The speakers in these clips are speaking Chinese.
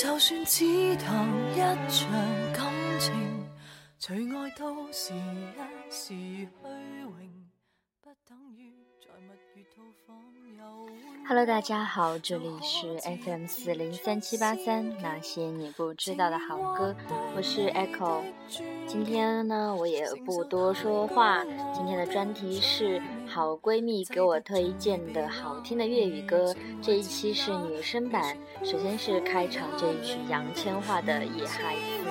就算只谈一场感情，除爱都是一时。Hello，大家好，这里是 FM 四零三七八三那些你不知道的好歌，我是 Echo。今天呢，我也不多说话，今天的专题是好闺蜜给我推荐的好听的粤语歌，这一期是女生版。首先是开场这一曲杨千嬅的《野孩子》。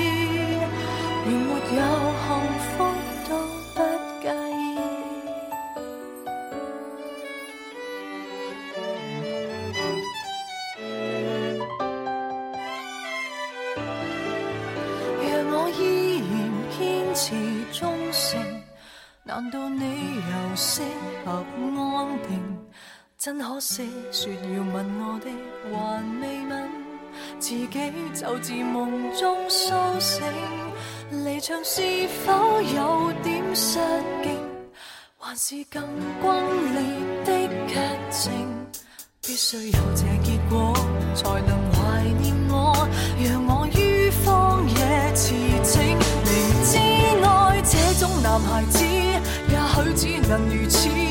些说要吻我的还未吻，自己就自梦中苏醒。离场是否有点失敬，还是更轰烈的剧情？必须有这结果，才能怀念我，让我于荒野驰骋。明知爱这种男孩子，也许只能如此。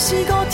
是歌。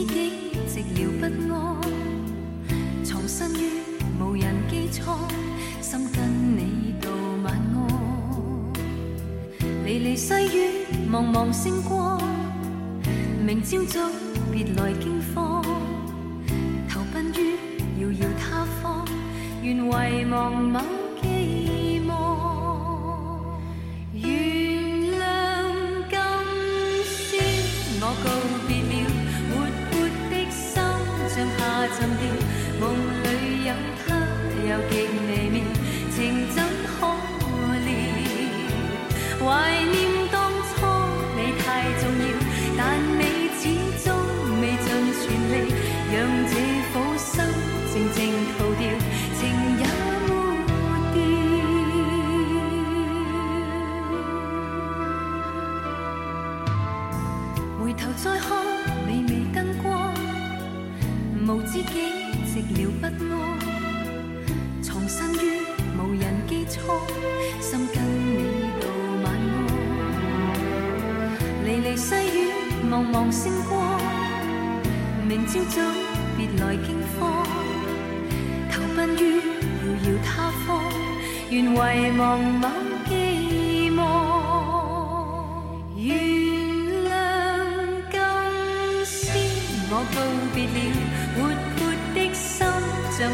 寂寥不安，藏身于无人机舱，心跟你道晚安。离离细雨，茫茫星光，明朝早别来惊慌，投奔于遥遥他方，愿遗忘某。又极微妙，情怎可料？怀念当初你太重要，但你始终未尽全力，让这颗心静静逃掉，情也抹掉。回头再看微微灯光，无知己，寂寥不安。心跟你道晚安，离离细雨，茫茫星光。明朝早，别来惊慌。投奔于遥遥他方，愿遗忘某寄望。原谅今宵，我告别了。像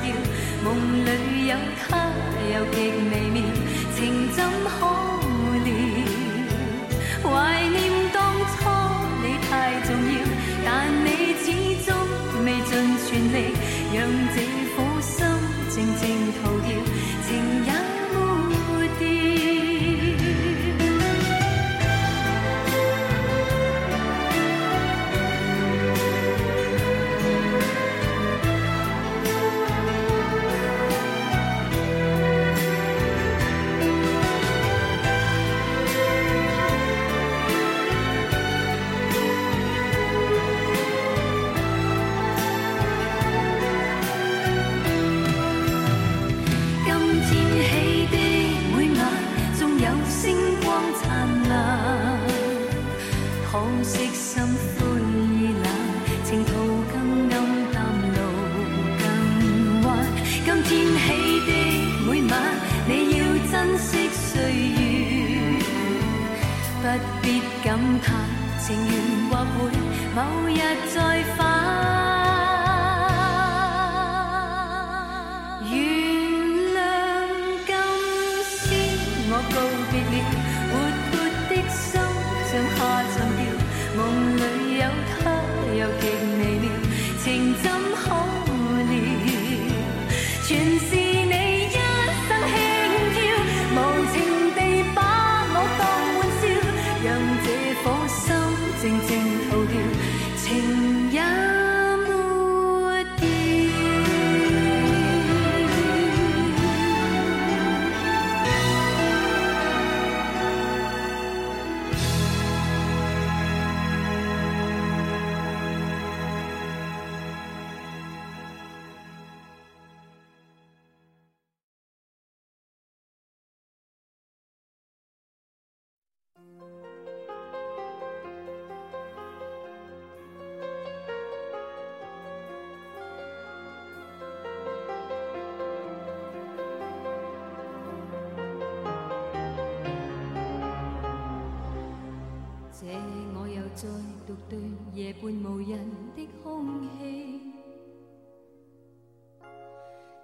调，梦里有他，又极微妙，情怎可料？怀念。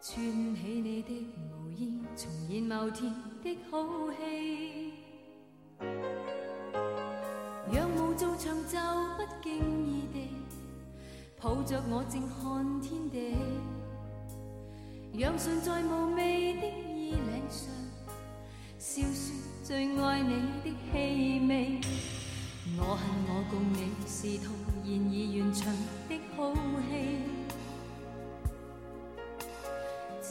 穿起你的毛衣，重现某天的好戏。仰雾做长袖不经意地抱着我静看天地。让唇在无味的衣领上，笑说最爱你的气味。我恨我共你是套现已完场的好戏。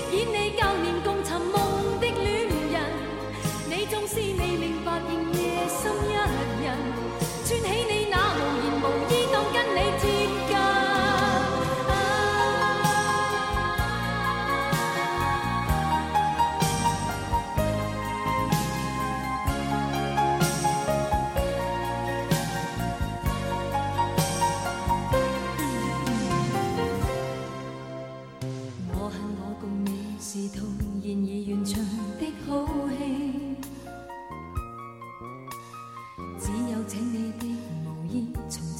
饰演你。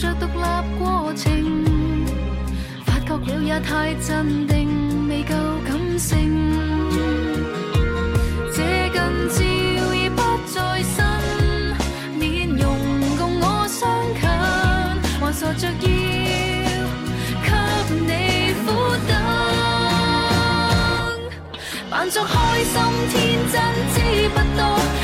着独立过程，发觉了也太镇定，未够感性。这近照已不再新，面容共我相近，还傻着要给你苦等，扮作开心天真，知不多。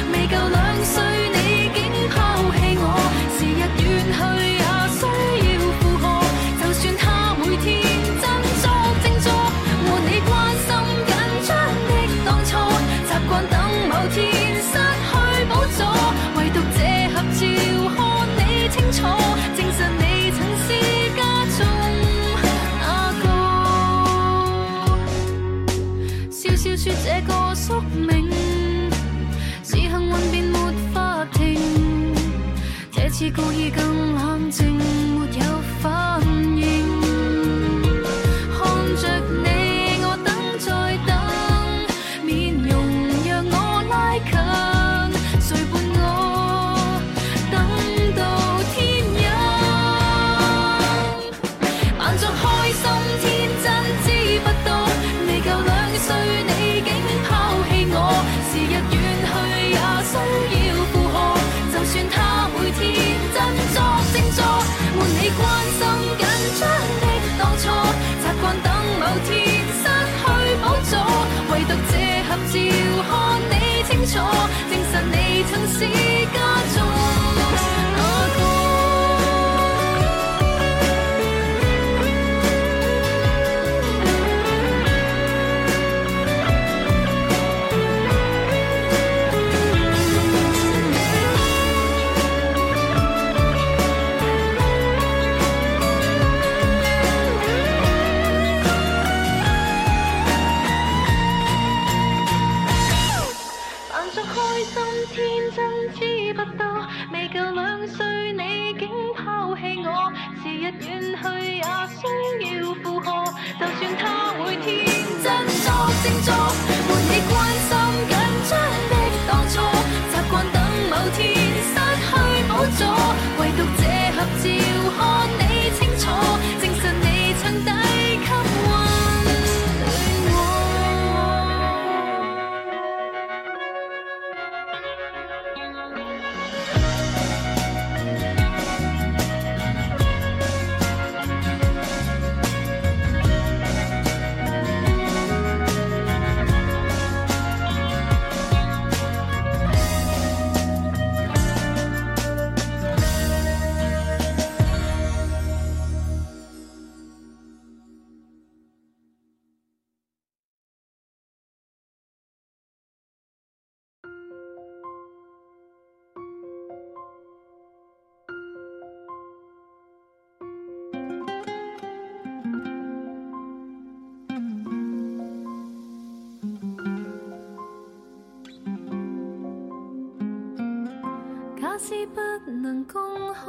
怕不能公开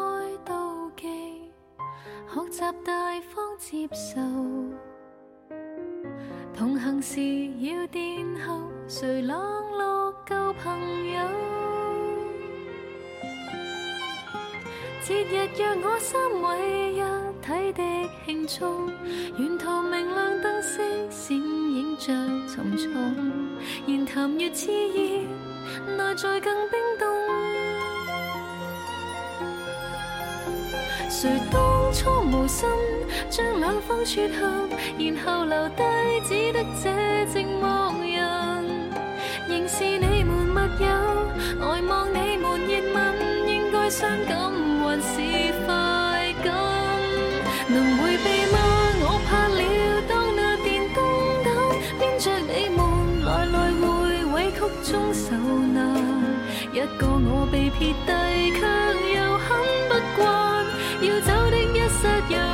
妒忌，学习大方接受。同行时要殿后，谁冷落旧朋友？节日若我三位一体的庆祝，沿途明亮灯饰闪映着重重，言谈越炽热，内在更冰冻。谁当初无心将两方撮合，然后留低只得这寂寞人，仍是你们密友，呆望你们热吻，应该伤感还是快感？能回避吗？我怕了，当那电灯胆，牵着你们来来回委曲中受难，一个我被撇低，却又很不。要走的一刹。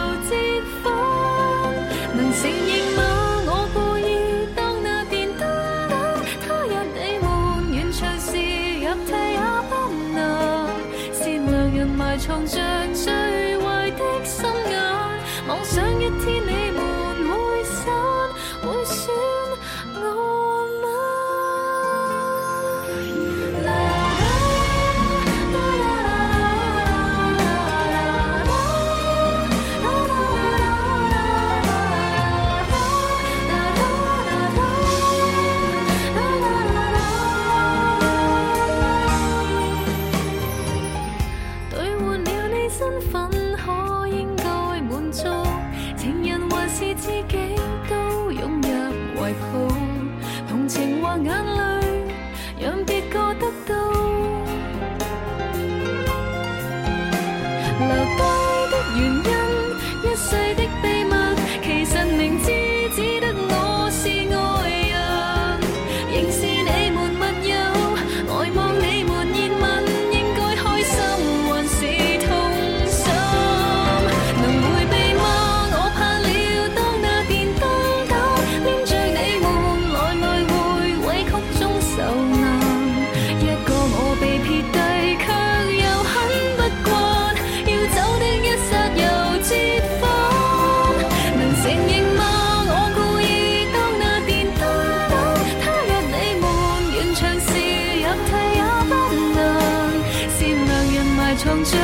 从着。